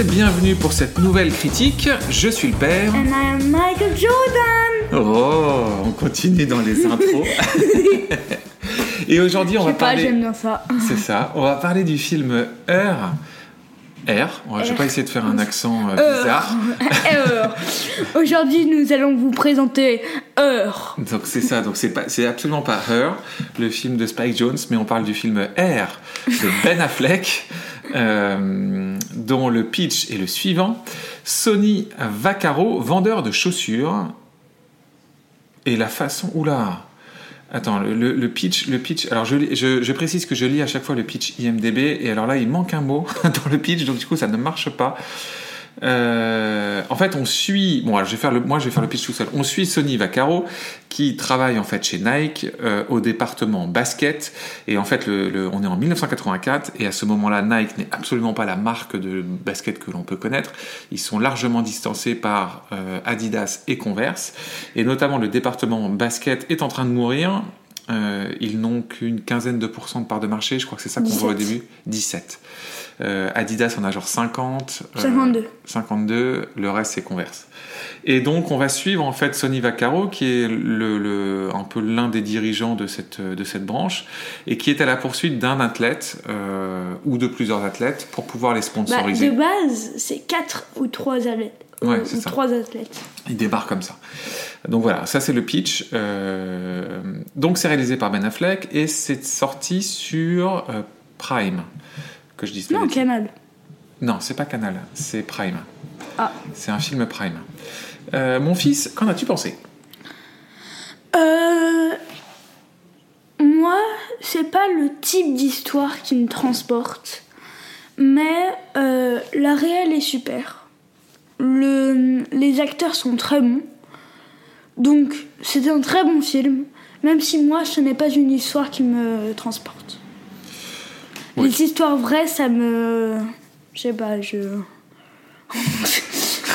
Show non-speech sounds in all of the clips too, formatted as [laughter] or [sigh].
Et bienvenue pour cette nouvelle critique. Je suis le père. And I am Michael Jordan. Oh, on continue dans les intros. [laughs] et aujourd'hui, on va parler. j'aime bien ça. C'est ça. On va parler du film Heure. R. Ouais, Je vais R. pas essayer de faire un accent euh, Heure. bizarre. Heure. Aujourd'hui, nous allons vous présenter Heure. Donc c'est ça. Donc c'est pas, c'est absolument pas Her, le film de Spike Jones, mais on parle du film R de Ben Affleck, euh, dont le pitch est le suivant Sonny Vaccaro, vendeur de chaussures, et la façon. Oula. Attends, le, pitch, le pitch. Alors je précise que je lis à chaque fois le pitch IMDb, et alors là il manque un mot [laughs] dans le pitch, donc du coup ça ne marche pas. Euh, en fait, on suit. Bon, alors, je vais faire le, moi, je vais faire le pitch tout seul. On suit Sonny Vaccaro qui travaille en fait chez Nike euh, au département basket. Et en fait, le, le- on est en 1984 et à ce moment-là, Nike n'est absolument pas la marque de basket que l'on peut connaître. Ils sont largement distancés par euh, Adidas et Converse. Et notamment, le département basket est en train de mourir. Ils n'ont qu'une quinzaine de pourcents de part de marché. Je crois que c'est ça qu'on voit au 17. début. 17. Euh, Adidas en a genre 50. euh, 52. 52, le reste c'est Converse. Et donc on va suivre en fait Sonny Vaccaro qui est le, le- un peu l'un des dirigeants de cette, de cette branche et qui est à la poursuite d'un athlète euh, ou de plusieurs athlètes pour pouvoir les Bah, sponsoriser. de base, c'est 4 ou 3 athlètes. Ouais, Ou- c'est ça. trois athlètes. Il débarque comme ça. Donc voilà, ça c'est le pitch. Euh, donc c'est réalisé par Ben Affleck et c'est sorti sur euh, Prime. Que je dise Non. Canal. Non, c'est pas Canal, c'est Prime. Ah. C'est un film Prime. Euh, mon fils, qu'en as-tu pensé? Euh. Moi, c'est pas le type d'histoire qui me transporte. Mais euh, la réelle est super. Le, les acteurs sont très bons. Donc, c'était un très bon film. Même si moi, ce n'est pas une histoire qui me transporte. Oui. Les histoires vraies, ça me. Je sais pas, je.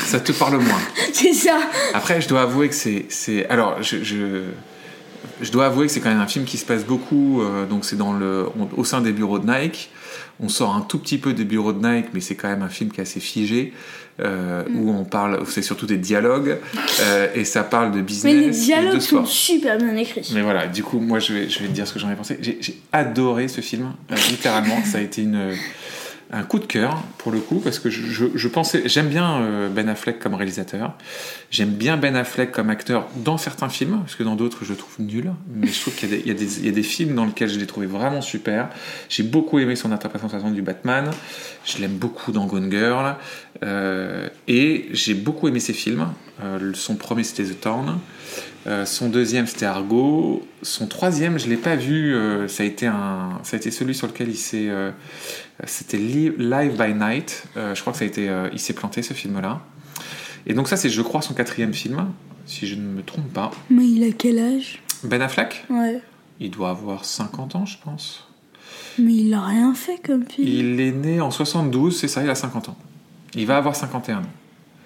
Ça te parle moins. [laughs] C'est ça. Après, je dois avouer que c'est. c'est- Alors, je, je, je dois avouer que c'est quand même un film qui se passe beaucoup. euh, donc, c'est dans le, on- au sein des bureaux de Nike. On sort un tout petit peu des bureaux de Nike, mais c'est quand même un film qui est assez figé. euh, Où on parle. C'est surtout des dialogues. euh, et ça parle de business. Mais les et de dialogues sont super bien écrits. Mais voilà, du coup, moi, je vais, je vais te dire ce que j'en ai pensé. J'ai j'ai adoré ce film, littéralement. Ça a été une, un coup de cœur, pour le coup, parce que je, je- pensais... J'aime bien euh, Ben Affleck comme réalisateur. J'aime bien Ben Affleck comme acteur dans certains films, parce que dans d'autres, je le trouve nul. Mais je trouve qu'il y, y a des films dans lesquels je l'ai trouvé vraiment super. J'ai beaucoup aimé son interprétation du Batman. Je l'aime beaucoup dans Gone Girl. Euh, et j'ai beaucoup aimé ses films. Euh, son premier, c'était The Town. Euh, son deuxième, c'était Argo. Son troisième, je l'ai pas vu. euh, ça a été un, ça a été celui sur lequel il s'est, euh, c'était Li- Live by Night. Euh, je crois que ça a été, il s'est planté ce film-là. Et donc ça, c'est, je crois, son quatrième film, si je ne me trompe pas. Mais il a quel âge? Ben Affleck, Ouais. il doit avoir 50 ans, je pense. Mais il a rien fait comme film. Il est né en 72, c'est ça, il a 50 ans. Il va avoir 51 ans.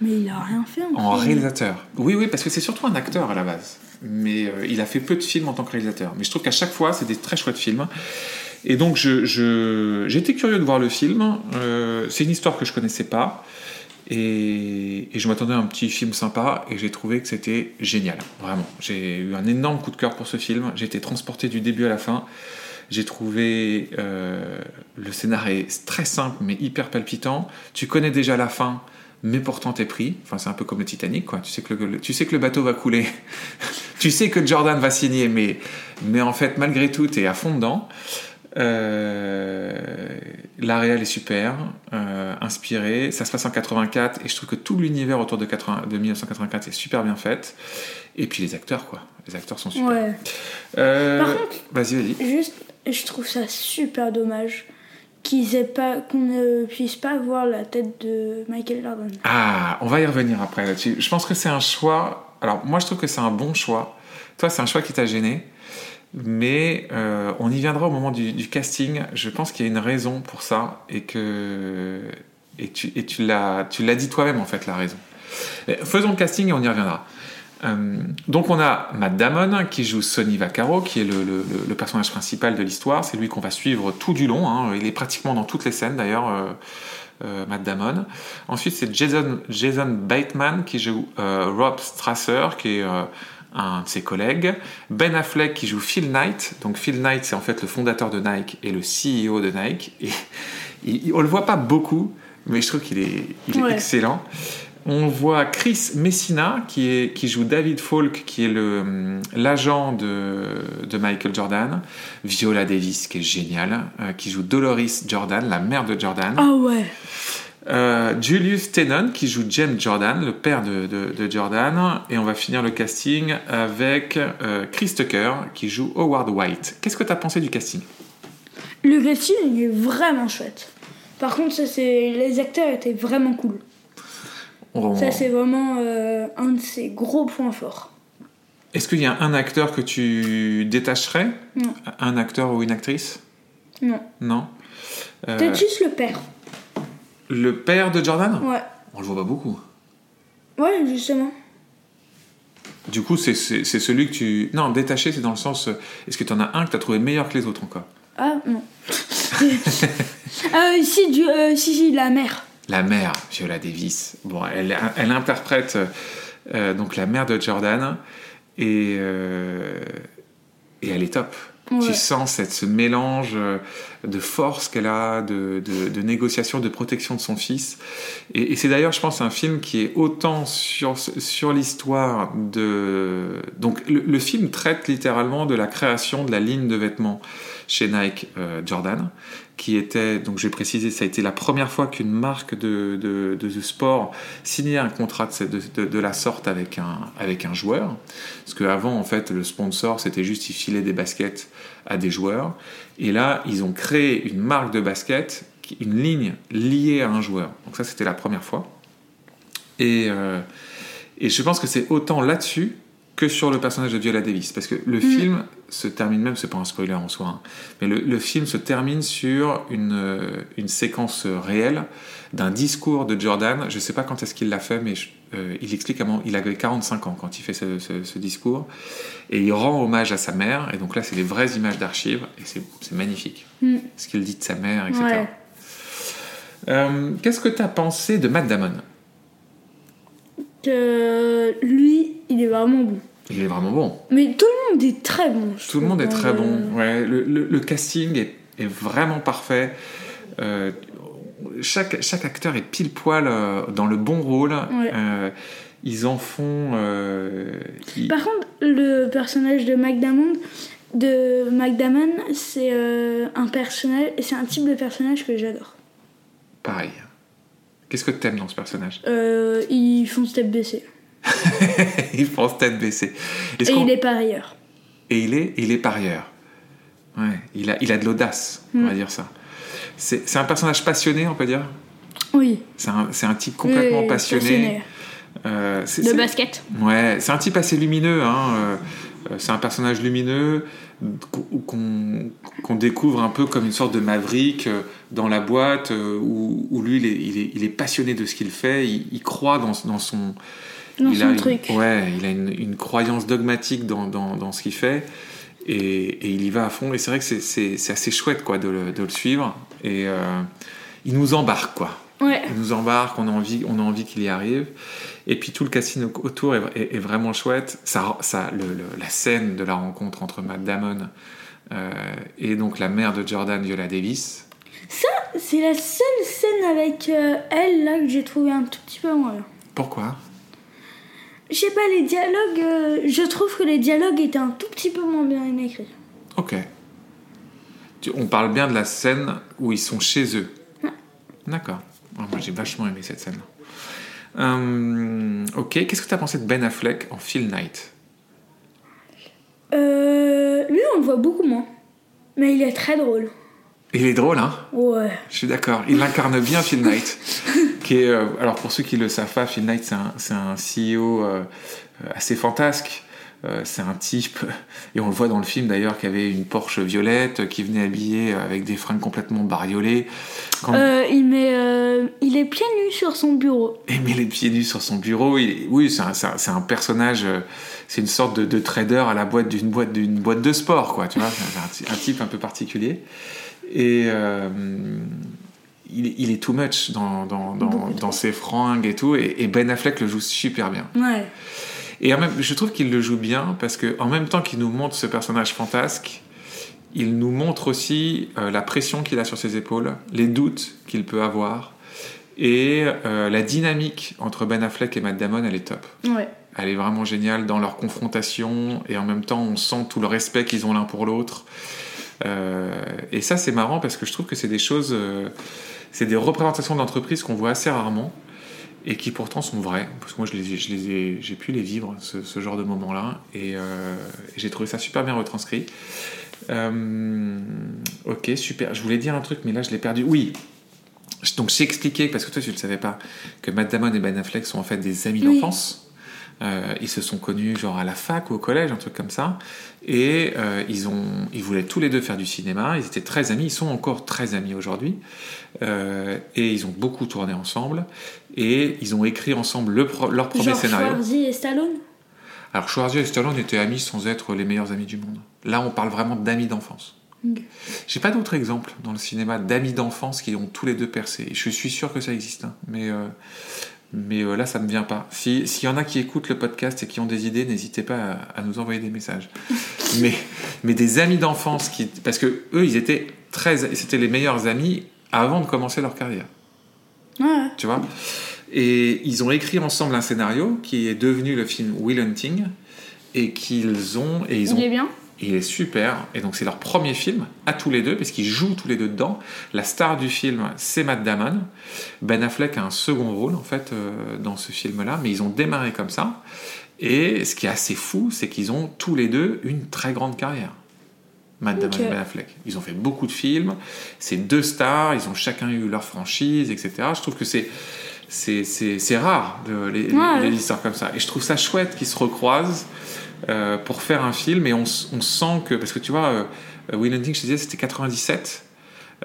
Mais il a rien fait en, En film. réalisateur. Oui, oui, parce que c'est surtout un acteur à la base. Mais euh, il a fait peu de films en tant que réalisateur. Mais je trouve qu'à chaque fois, c'est des très chouettes films. Et donc, je, je- j'étais curieux de voir le film. Euh, c'est une histoire que je connaissais pas. Et, et je m'attendais à un petit film sympa. Et j'ai trouvé que c'était génial. Vraiment. J'ai eu un énorme coup de cœur pour ce film. J'ai été transporté du début à la fin. J'ai trouvé euh, le scénario très simple mais hyper palpitant. Tu connais déjà la fin, mais pourtant t'es pris. Enfin, c'est un peu comme le Titanic, quoi. Tu sais que le, tu sais que le bateau va couler. [laughs] tu sais que Jordan va signer, mais, mais en fait, malgré tout, t'es à fond dedans. Euh, la réal est super, euh, inspirée. Ça se passe en 84 et je trouve que tout l'univers autour de, 80 de 1984 est super bien fait. Et puis les acteurs, quoi. Les acteurs sont super. Ouais. Euh, Par contre- vas-y, vas-y. Juste, je trouve ça super dommage qu'ils aient pas, qu'on ne puisse pas voir la tête de Michael Jordan. Ah, on va y revenir après là-dessus. Je pense que c'est un choix. Alors, moi, je trouve que c'est un bon choix. Toi, c'est un choix qui t'a gêné. Mais euh, on y viendra au moment du, du casting. Je pense qu'il y a une raison pour ça et que et tu, et tu l'as tu l'as dit toi-même en fait la raison. Mais faisons le casting et on y reviendra. Euh, donc on a Matt Damon qui joue Sonny Vaccaro, qui est le, le- le personnage principal de l'histoire. C'est lui qu'on va suivre tout du long. hein. Il est pratiquement dans toutes les scènes d'ailleurs, euh, euh, Matt Damon. Ensuite c'est Jason, Jason Bateman qui joue Rob Strasser, qui est un de ses collègues. Ben Affleck qui joue Phil Knight. Donc Phil Knight c'est en fait le fondateur de Nike et le CEO de Nike. Et, [laughs] il- on le voit pas beaucoup, mais je trouve qu'il est, il est Ouais. excellent. On voit Chris Messina qui, est, qui joue David Falk, qui est hum, l'agent de, de Michael Jordan. Viola Davis, qui est géniale, euh, qui joue Dolores Jordan, la mère de Jordan. Ah ouais. Euh, Julius Tenon, qui joue James Jordan, le père de, de- de Jordan. Et on va finir le casting avec euh, Chris Tucker, qui joue Howard White. Qu'est-ce que tu as pensé du casting? Le casting il est vraiment chouette. Par contre, ça, les acteurs étaient vraiment cool. On- Ça, c'est vraiment euh, un de ses gros points forts. Est-ce qu'il y a un acteur que tu détacherais Non. Un acteur ou une actrice Non. Non Euh, Peut-être juste le père. Le père de Jordan Ouais. On le voit pas beaucoup. Ouais, justement. Du coup, c'est celui que tu. Non, détaché, c'est dans le sens. euh, Est-ce que tu en as un que tu as trouvé meilleur que les autres encore? Ah, non. ah, [laughs] si, du, euh, si, si, la mère. La mère, Viola Davis. Bon, elle, elle interprète euh, donc la mère de Jordan et, euh, et elle est top. Ouais. Tu sens cette, ce mélange de force qu'elle a, de, de, de négociation, de protection de son fils. Et, et c'est d'ailleurs, je pense, un film qui est autant sur, sur l'histoire de... Donc le, le film traite littéralement de la création de la ligne de vêtements chez Nike euh, Jordan, qui était, donc je vais préciser, ça a été la première fois qu'une marque de, de, sport signait un contrat de, de, la sorte avec un, avec un joueur. Parce qu'avant, en fait, le sponsor, c'était juste, il filait des baskets à des joueurs. Et là, ils ont créé une marque de basket, une ligne liée à un joueur. Donc ça, c'était la première fois. Et, euh, et je pense que c'est autant là-dessus que sur le personnage de Viola Davis. Parce que le film se termine même, c'est pas un spoiler en soi, hein, mais le, le film se termine sur une, euh, une séquence réelle d'un discours de Jordan. Je sais pas quand est-ce qu'il l'a fait, mais je- euh, il explique comment il avait 45 ans quand il fait ce, ce- ce discours. Et il rend hommage à sa mère. Et donc là, c'est des vraies images d'archives. Et c'est magnifique. Mm. Ce qu'il dit de sa mère, etc. Ouais. Euh, Qu'est-ce que tu as pensé de Matt Damon? Que lui, il est vraiment bon. Il est vraiment bon. Mais tout le monde est très bon. Tout le monde est très le- bon. Ouais, le, le- le casting est, est vraiment parfait. Euh, chaque, chaque acteur est pile poil euh, dans le bon rôle. Ouais. Euh, ils en font. ils- Par contre, le personnage de McDamon, de McDamon, c'est un personnage, c'est un type de personnage que j'adore. Pareil. Qu'est-ce que t'aimes dans ce personnage? Ils font step baissé. [laughs] Il pense tête baissée. Et il est parieur. Et il est, il est parieur. Ouais, il a, il a de l'audace, on Mm. va dire ça. C'est c'est un personnage passionné, on peut dire? Oui. C'est un, c'est un type complètement Oui, passionné. Euh, c'est- De c'est- basket. Ouais, c'est un type assez lumineux. Hein. euh, euh, c'est un personnage lumineux qu'on qu'on- qu'on découvre un peu comme une sorte de maverick euh, dans la boîte euh, où, où lui, il est, il, est, il est passionné de ce qu'il fait. Il, il croit dans, dans son, Dans il son a une- truc. ouais, il a une, une croyance dogmatique dans, dans, dans ce qu'il fait. Et, et il y va à fond. Et c'est vrai que c'est- c'est c'est assez chouette quoi, de, le, de le suivre. Et euh, il nous embarque, quoi. Ouais. Il nous embarque, on a envie, on a envie qu'il y arrive. Et puis tout le casting au- autour est, est- est vraiment chouette. Ça, ça, le- le- la scène de la rencontre entre Matt Damon euh, et donc la mère de Jordan, Viola Davis. C'est la seule scène avec euh, elle là que j'ai trouvé un tout petit peu moins. Pourquoi? Je sais pas, les dialogues, euh, je trouve que les dialogues étaient un tout petit peu moins bien écrits. Ok. Tu- On parle bien de la scène où ils sont chez eux. D'accord. Ah, moi j'ai vachement aimé cette scène. Euh, ok, qu'est-ce que tu as pensé de Ben Affleck en Phil Knight? Euh, lui, on le voit beaucoup moins. Mais il est très drôle. Il est drôle, hein? Ouais. Je suis d'accord. Il incarne bien Phil Knight. [laughs] qui est, euh, alors pour ceux qui le savent pas, Phil Knight c'est un, CEO euh, euh, assez fantasque. Euh, c'est un type, [laughs] et on le voit dans le film d'ailleurs, qui avait une Porsche violette, qui venait habillé avec des fringues complètement bariolées. Quand- il met, il il est pieds nus sur son bureau. Et met les pieds nus sur son bureau. Il- oui, c'est un, personnage, c'est une sorte de, de trader à la boîte d'une boîte, d'une boîte de sport, quoi. Tu vois, c'est un, un type un peu particulier. Et il, est- il est too much dans, dans, dans, dans ses fringues et tout. Et, et Ben Affleck le joue super bien. Ouais. Et en même, je trouve qu'il le joue bien parce que en même temps qu'il nous montre ce personnage fantasque, il nous montre aussi euh, la pression qu'il a sur ses épaules, les doutes qu'il peut avoir, et euh, la dynamique entre Ben Affleck et Matt Damon, elle est top. Ouais. Elle est vraiment géniale dans leur confrontation, et en même temps, on sent tout le respect qu'ils ont l'un pour l'autre. Euh, et ça, c'est marrant parce que je trouve que c'est des choses, euh, c'est des représentations d'entreprise qu'on voit assez rarement et qui pourtant sont vraies. Parce que moi, je les, je les ai, j'ai pu les vivre, ce, ce genre de moments-là, et, euh, et j'ai trouvé ça super bien retranscrit. Euh, ok, super. Je voulais dire un truc, mais là, je l'ai perdu. Oui. Donc, j'ai expliqué, parce que toi, tu ne le savais pas, que Matt Damon et Ben Affleck sont en fait des amis Oui. d'enfance. Euh, ils se sont connus genre à la fac ou au collège, un truc comme ça. Et euh, ils, ont, ils voulaient tous les deux faire du cinéma. Ils étaient très amis. Ils sont encore très amis aujourd'hui. Euh, et ils ont beaucoup tourné ensemble. Et ils ont écrit ensemble le pro- leur premier Genre scénario. Schwarzy et Stallone? Alors Schwarzy et Stallone étaient amis sans être les meilleurs amis du monde. Là, on parle vraiment d'amis d'enfance. J'ai pas d'autres exemples dans le cinéma d'amis d'enfance qui ont tous les deux percé. Je suis sûr que ça existe, hein. mais euh, mais euh, là, ça me vient pas. Si- S'il y en a qui écoutent le podcast et qui ont des idées, n'hésitez pas à, à nous envoyer des messages. [laughs] mais mais des amis d'enfance qui parce que eux, ils étaient très, c'était les meilleurs amis avant de commencer leur carrière Ouais. tu vois? Et ils ont écrit ensemble un scénario qui est devenu le film Will Hunting et qu'ils ont et ils ont Il est bien? Il est super et donc c'est leur premier film à tous les deux parce qu'ils jouent tous les deux dedans. La star du film c'est Matt Damon. Ben Affleck a un second rôle en fait euh, dans ce film-là, mais ils ont démarré comme ça. Et ce qui est assez fou, c'est qu'ils ont tous les deux une très grande carrière. Matt Damon et Ben Affleck. Ils ont fait beaucoup de films. C'est deux stars. Ils ont chacun eu leur franchise, etc. Je trouve que c'est c'est, rare de- les, les histoires comme ça. Et je trouve ça chouette qu'ils se recroisent euh, pour faire un film. Et on, sent que parce que tu vois, euh, Will Hunting, je te disais, c'était 97.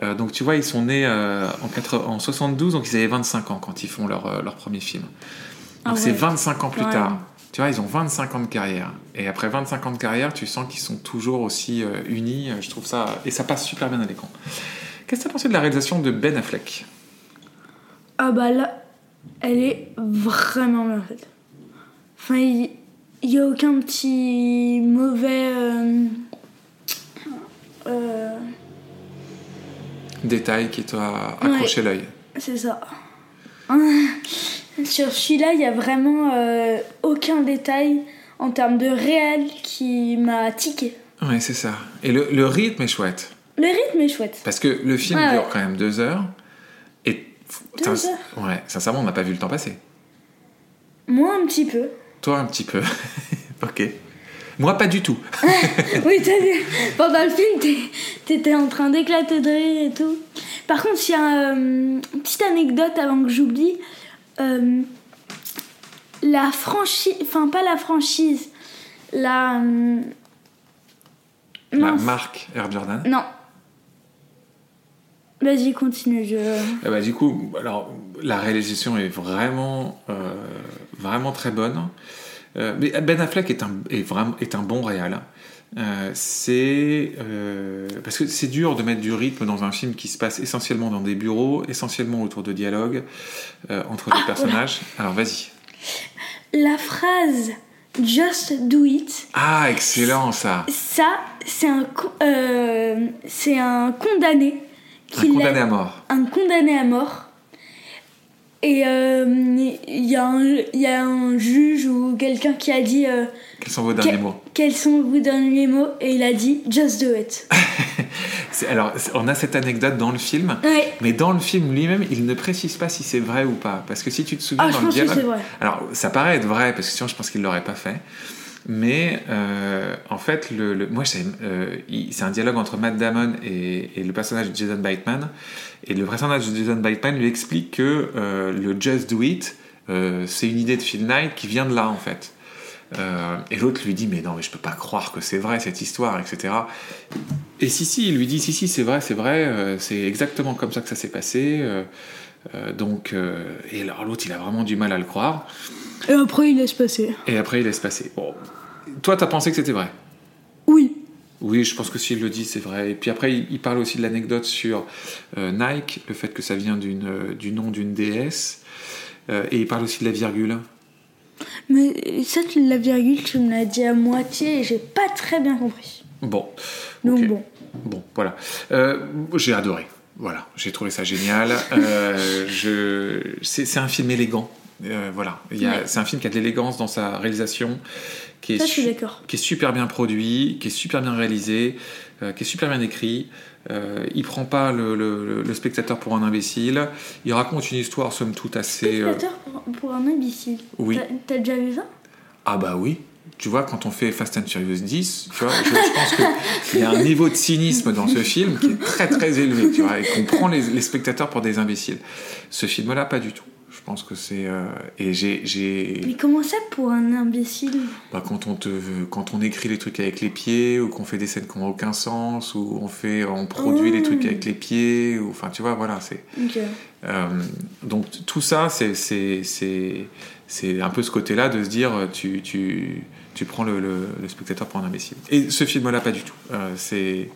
Euh, donc tu vois, ils sont nés euh, en, 80 en 72, donc ils avaient 25 ans quand ils font leur, leur premier film. Donc Ah c'est ouais. 25 ans plus Ouais. tard. Tu vois, ils ont 25 ans de carrière. Et après 25 ans de carrière, tu sens qu'ils sont toujours aussi unis. Je trouve ça... Et ça passe super bien à l'écran. Qu'est-ce que tu as pensé de la réalisation de Ben Affleck? Ah bah là, elle est vraiment bien faite. Enfin, il n'y a aucun petit mauvais... euh, euh, Détail qui t'a accroché l'œil. c'est ça. [laughs] Sur celui-là, il n'y a vraiment euh, aucun détail en termes de réel qui m'a tiqué. Ouais, c'est ça. Et le, le rythme est chouette. Le rythme est chouette. Parce que le film dure ouais. quand même deux heures. Et... Deux heures Ouais, sincèrement, on n'a pas vu le temps passer. Moi, un petit peu. Toi, un petit peu. [laughs] ok. Moi, pas du tout. [laughs] Oui, t'as vu. Pendant le film, t'étais en train d'éclater de rire et tout. Par contre, il y a euh, une petite anecdote avant que j'oublie. Euh, la franchise. Enfin, pas la franchise. La. euh, La marque Air Jordan. Non. Vas-y, continue. Je... Ah bah, du coup, alors, la réalisation est vraiment, euh, vraiment très bonne. Euh, mais Ben Affleck est un, est vraiment, est un bon réal. Euh, c'est euh, parce que c'est dur de mettre du rythme dans un film qui se passe essentiellement dans des bureaux, essentiellement autour de dialogues euh, entre Ah, des personnages. Alors vas-y. La phrase Just do it. Ah excellent ça. Ça, c'est un, c'est un condamné. Un condamné à mort. un condamné à mort. Et euh, il y, a un- il y a un juge ou quelqu'un qui a dit euh, Quels sont vos derniers Que- mots? quels sont vos derniers mots? Et il a dit just do it. [laughs] Alors on a cette anecdote dans le film. Ouais. Mais dans le film lui-même, il ne précise pas si c'est vrai ou pas. Parce que si tu te souviens Ah, dans pense dialogue. vrai. Alors, ça paraît être vrai, parce que sinon, je pense qu'il ne l'aurait pas fait. Mais euh, en fait, le, euh, c'est un dialogue entre Matt Damon et, le personnage de Jason Bateman. Et le personnage de Jason Bateman lui explique que euh, le Just Do It, c'est une idée de Phil Knight qui vient de là, en fait. Et l'autre lui dit mais non mais je peux pas croire que c'est vrai cette histoire etc et si si il lui dit si si c'est vrai c'est vrai c'est exactement comme ça que ça s'est passé euh, donc, euh, et alors l'autre, il a vraiment du mal à le croire. Et après, il laisse passer. Et après, il laisse passer. Bon, toi, t'as pensé que c'était vrai? Oui. Oui, je pense que s'il le dit, c'est vrai. Et puis après, il, il parle aussi de l'anecdote sur euh, Nike, le fait que ça vient du nom d'une déesse. Et il parle aussi de la virgule. Mais ça, la virgule, tu me l'as dit à moitié et j'ai pas très bien compris. Bon. Donc bon. Bon, voilà. J'ai adoré. Voilà, j'ai trouvé ça génial. Euh, je... c'est, un film élégant. Euh, voilà. Ouais. c'est un film qui a de l'élégance dans sa réalisation, qui est, Ça, je suis su- d'accord. qui est super bien produit, qui est super bien réalisé, euh, qui est super bien écrit. Euh, il prend pas le, le- le spectateur pour un imbécile. Il raconte une histoire somme toute assez. Spectateur pour, pour un imbécile. Oui. T'as déjà vu ça? Ah bah oui. Tu vois, quand on fait Fast and Furious 10, tu vois, je, pense qu'il y a un niveau de cynisme dans ce film qui est très très élevé, tu vois, et qu'on prend les spectateurs pour des imbéciles. Ce film-là, pas du tout. Je pense que c'est... euh, et j'ai... Mais comment ça pour un imbécile? Bah, quand, on te, quand on écrit les trucs avec les pieds, ou qu'on fait des scènes qui n'ont aucun sens, ou on, fait, on produit les trucs avec les pieds, ou enfin, tu vois, voilà, c'est... Euh, donc tout ça, c'est- un peu ce côté-là de se dire euh, tu, tu, tu prends le, le- le spectateur pour un imbécile. Et ce film-là, pas du tout. Euh, c'est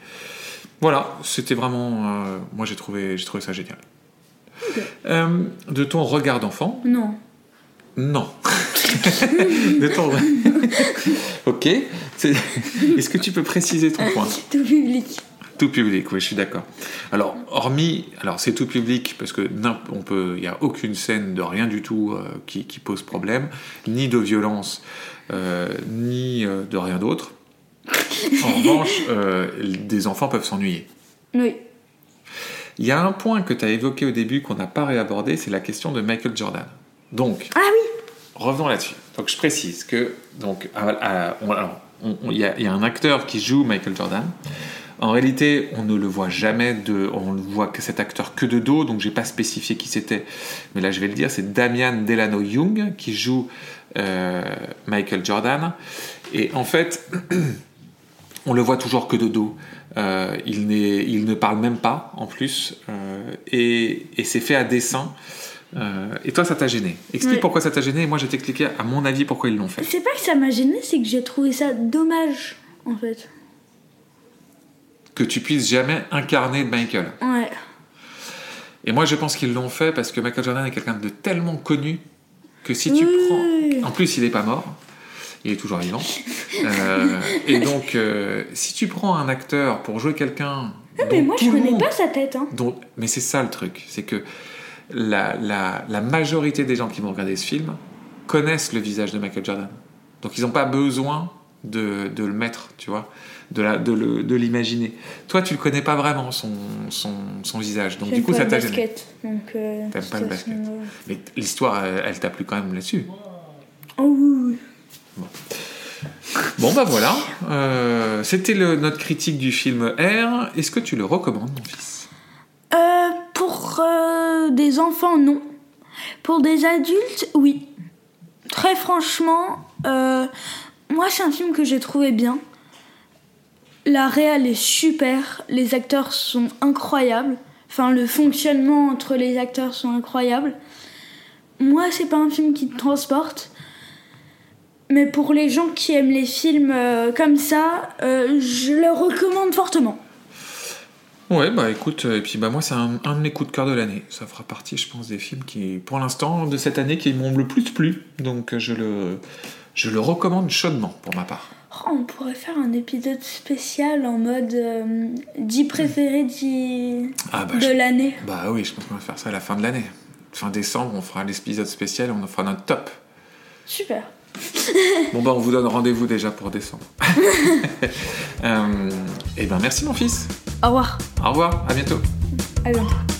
voilà, c'était vraiment. moi, j'ai trouvé, j'ai trouvé ça génial. Euh, de ton regard d'enfant, Non. non. [laughs] de ton. ok. Est-ce que tu peux préciser ton point? [laughs] Tout public. tout public, oui, je suis d'accord. Alors, hormis, alors c'est tout public parce que on peut, il y a aucune scène de rien du tout euh, qui, qui pose problème, ni de violence, euh, ni euh, de rien d'autre. En [laughs] revanche, euh, des enfants peuvent s'ennuyer. Oui. Il y a un point que tu as évoqué au début qu'on n'a pas réabordé, c'est la question de Michael Jordan. Donc, Ah oui revenons là-dessus. Donc, je précise que donc, y, il y a un acteur qui joue Michael Jordan. En réalité, on ne le voit jamais de, on ne voit que cet acteur que de dos, donc j'ai pas spécifié qui c'était, mais là je vais le dire, c'est Damian Delano Young qui joue euh, Michael Jordan. Et en fait, [clears throat] on le voit toujours que de dos. Euh, il, ne parle même pas en plus, euh, et, et c'est fait à dessein. Euh, et toi, ça t'a gêné? Explique Ouais. pourquoi ça t'a gêné, et moi je vais t'expliquer à mon avis pourquoi ils l'ont fait. C'est pas que ça m'a gêné, c'est que j'ai trouvé ça dommage, en fait. Que tu puisses jamais incarner Michael. Ouais. Et moi, je pense qu'ils l'ont fait parce que Michael Jordan est quelqu'un de tellement connu que si tu Oui. prends. En plus, il n'est pas mort. Il est toujours vivant. Euh, et donc, euh, si tu prends un acteur pour jouer quelqu'un. Ah, mais moi, je connais monde- pas sa tête, hein. dont- Mais c'est ça le truc. C'est que la, la, la majorité des gens qui vont regarder ce film connaissent le visage de Michael Jordan. Donc, ils n'ont pas besoin de, de le mettre, tu vois, de, l'imaginer. Toi, tu le connais pas vraiment, son, son, son visage. Donc, du coup, ça t'a gêné. euh, T'aimes pas le basket. façon, Mais l'histoire, elle, elle t'a plu quand même là-dessus. Oh oui, oui. Bon, bah voilà. Euh, C'était notre critique du film R. Est-ce que tu le recommandes, mon fils? Euh, pour euh, des enfants, non. Pour des adultes, oui. Très franchement, moi, c'est un film que j'ai trouvé bien. La réal est super, les acteurs sont incroyables. Enfin, le fonctionnement entre les acteurs sont incroyables. Moi, c'est pas un film qui te transporte. Mais pour les gens qui aiment les films euh, comme ça, euh, je le recommande fortement. Ouais, bah écoute, euh, et puis bah moi, c'est un, un de mes coups de cœur de l'année. Ça fera partie, je pense, des films qui, pour l'instant, de cette année, qui m'ont le plus plu. Donc, je le, je le recommande chaudement, pour ma part. Oh, on pourrait faire un épisode spécial en mode euh, 10 préférés dix- Ah bah, de je- l'année. bah oui, je pense qu'on va faire ça à la fin de l'année. Fin décembre, on fera l'épisode spécial, on en fera notre top. Super. [laughs] Bon bah on vous donne rendez-vous déjà pour décembre. [laughs] euh, et ben merci mon fils. Au revoir. Au revoir, à bientôt. À bientôt.